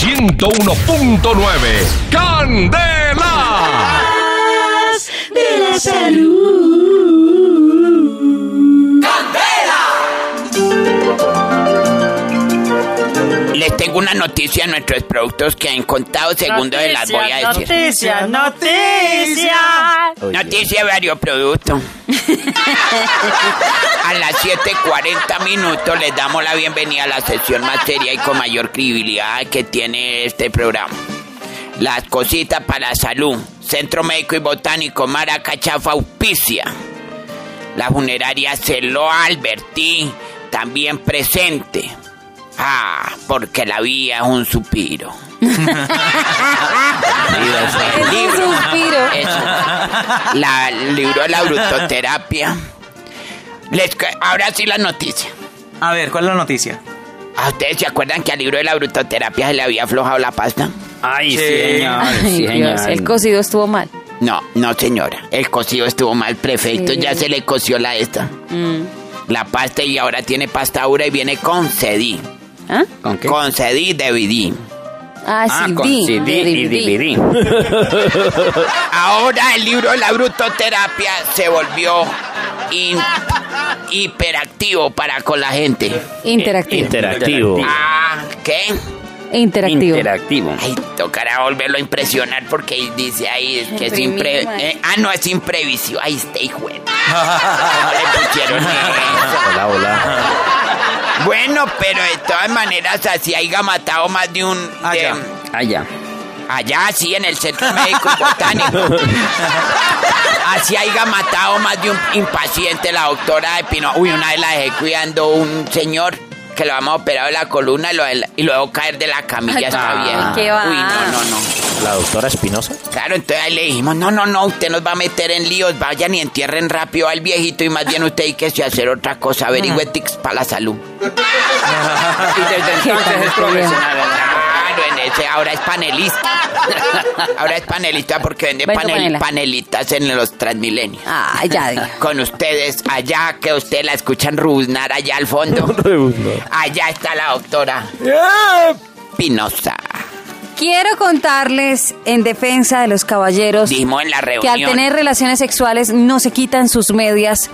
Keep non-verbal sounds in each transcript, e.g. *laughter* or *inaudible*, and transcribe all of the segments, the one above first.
101.9. ¡Candela! de la salud. Les tengo una noticia a nuestros productos que han contado segundos de las voy a decir. Noticia, noticia. Noticia varios productos. *laughs* a las 7.40 minutos les damos la bienvenida a la sesión más seria y con mayor credibilidad que tiene este programa. Las cositas para la salud. Centro Médico y Botánico Maracachafa auspicia. La funeraria Celo Alberti también presente. Ah, porque la vida es un suspiro. *laughs* Es un suspiro. Eso. La, el libro de la brutoterapia. Les ahora sí la noticia. A ver, ¿cuál es la noticia? ¿A ustedes se acuerdan que al libro de la brutoterapia se le había aflojado la pasta? Ay, Sí. señor. Ay, sí, Dios, señor. el cocido estuvo mal. No, no señora. El cocido estuvo mal, prefecto. Sí. Ya se le coció la esta. La pasta y ahora tiene pasta dura y viene con CD. ¿Ah? ¿Con qué? Con CD DVD. Ah, Ah, con di, CD y DVD. DVD. *laughs* Ahora el libro de la brutoterapia se volvió in- hiperactivo para con la gente. Interactivo. Interactivo. Ah, ¿qué? Interactivo. Interactivo. Ay, tocará volverlo a impresionar porque dice ahí es que es impre... eh, ah, no, es imprevisión. Ahí está, hijo de- *laughs* Le pusieron eso. Hola, hola. Bueno, pero de todas maneras así haya matado más de un... de- Allá. Allá. sí, en el Centro Médico y Botánico. *laughs* Así haya matado más de un impaciente la doctora de Pino. Uy, una vez la dejé cuidando un señor que lo habíamos operado de la columna y lo, y luego caer de la camilla está bien. qué va. Uy, no, no, no. ¿La doctora Espinosa? Claro, entonces ahí le dijimos, no, no, no, usted nos va a meter en líos, vayan y entierren rápido al viejito y más bien usted hay que se hacer otra cosa, averigüe tics para la salud. *laughs* Y desde entonces es profesional. Ese ahora es panelista. *laughs* Ahora es panelista porque vende panel- panelitas en los Transmilenios. Ah, ya. Con ustedes, allá que usted la escuchan ruznar allá al fondo. *laughs* Allá está la doctora Pinoza. Quiero contarles en defensa de los caballeros Dijimos en la que al tener relaciones sexuales no se quitan sus medias.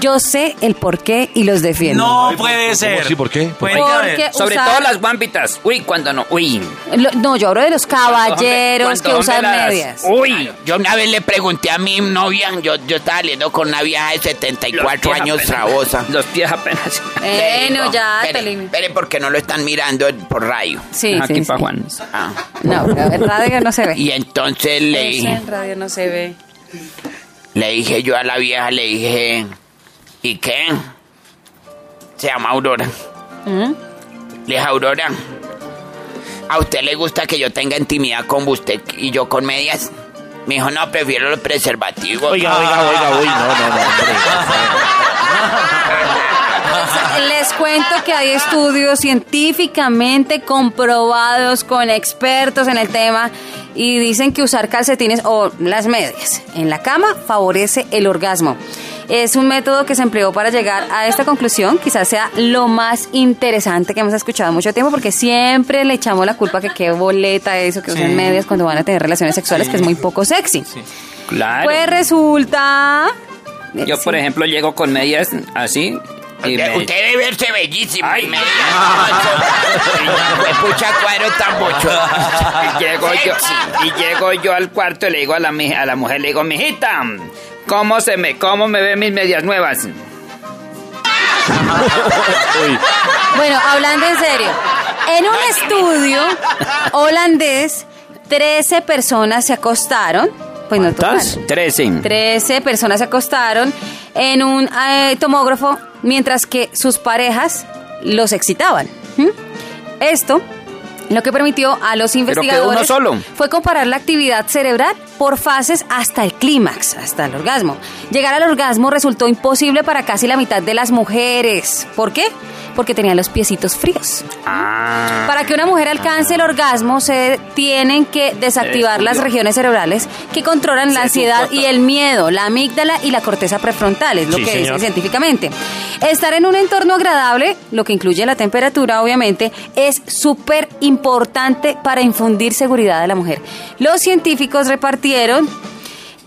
Yo sé el por qué y los defiendo. No puede ser. así? ¿Por qué? ¿Por ver. Porque Sobre usar- todo las guampitas. Uy, cuando no. Uy. Lo- no, yo hablo de los caballeros que Cuando usan las- medias. Uy. Yo una vez le pregunté a mi novia, yo, yo estaba saliendo con una vieja de 74 Los pies años apenas- trabosa. Los pies apenas. Bueno, digo, ya, te espere, lim- espere, porque no lo están mirando por radio. Sí, Aquí sí, sí. Juan. Ah. No, pero en radio no se ve. Y entonces le Eso dije, en radio no se ve. le dije yo a la vieja, le dije, ¿y qué? Se llama Aurora. ¿Mm? Le dije, Aurora, ¿a usted le gusta que yo tenga intimidad con usted y yo con medias? Me dijo, no, prefiero los preservativos. Oiga, oiga, oiga, uy, no, no, no, *laughs* Les cuento que hay estudios científicamente comprobados con expertos en el tema y dicen que usar calcetines o las medias en la cama favorece el orgasmo. Es un método que se empleó para llegar a esta conclusión. Quizás sea lo más interesante que hemos escuchado mucho tiempo porque siempre le echamos la culpa que qué boleta eso, que Sí. medias cuando van a tener relaciones sexuales, que es muy poco sexy. Claro. Pues resulta... Yo, por Sí. ejemplo, llego con medias así. Usted, me- usted debe verse bellísimo. Ay. Pues pucha cuadro tan bocho. *laughs* y llego yo y llego yo al cuarto y le digo a la mi- a la mujer le digo mijita cómo se me cómo me ven mis medias nuevas Bueno, hablando en serio, en un estudio holandés, 13 personas se acostaron. Pues no total. Trece. 13 personas se acostaron en un eh, tomógrafo mientras que sus parejas los excitaban. ¿Mm? Esto lo que permitió a los investigadores solo. fue comparar la actividad cerebral por fases hasta el clímax, hasta el orgasmo. Llegar al orgasmo resultó imposible para casi la mitad de las mujeres. ¿Por qué? Porque tenía los piecitos fríos. Ah. Para que una mujer alcance el orgasmo se tienen que desactivar las regiones cerebrales que controlan la ansiedad y el miedo, la amígdala y la corteza prefrontal, es lo Sí, que señor. dicen científicamente. Estar en un entorno agradable, lo que incluye la temperatura obviamente, es súper importante para infundir seguridad a la mujer. Los científicos repartieron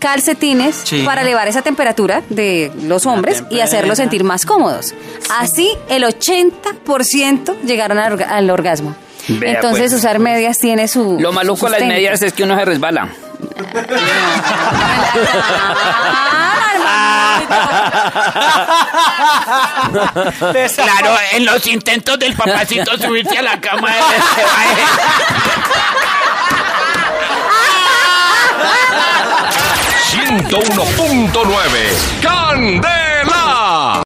calcetines Sí. para elevar esa temperatura de los hombres y hacerlos sentir más cómodos. Así el 80% llegaron al, orga- al orgasmo. Vea, Entonces pues. usar medias tiene su Lo maluco de las medias es que uno se resbala. *laughs* Claro, en los intentos del papacito subirse a la cama. de- 101.9 Candela.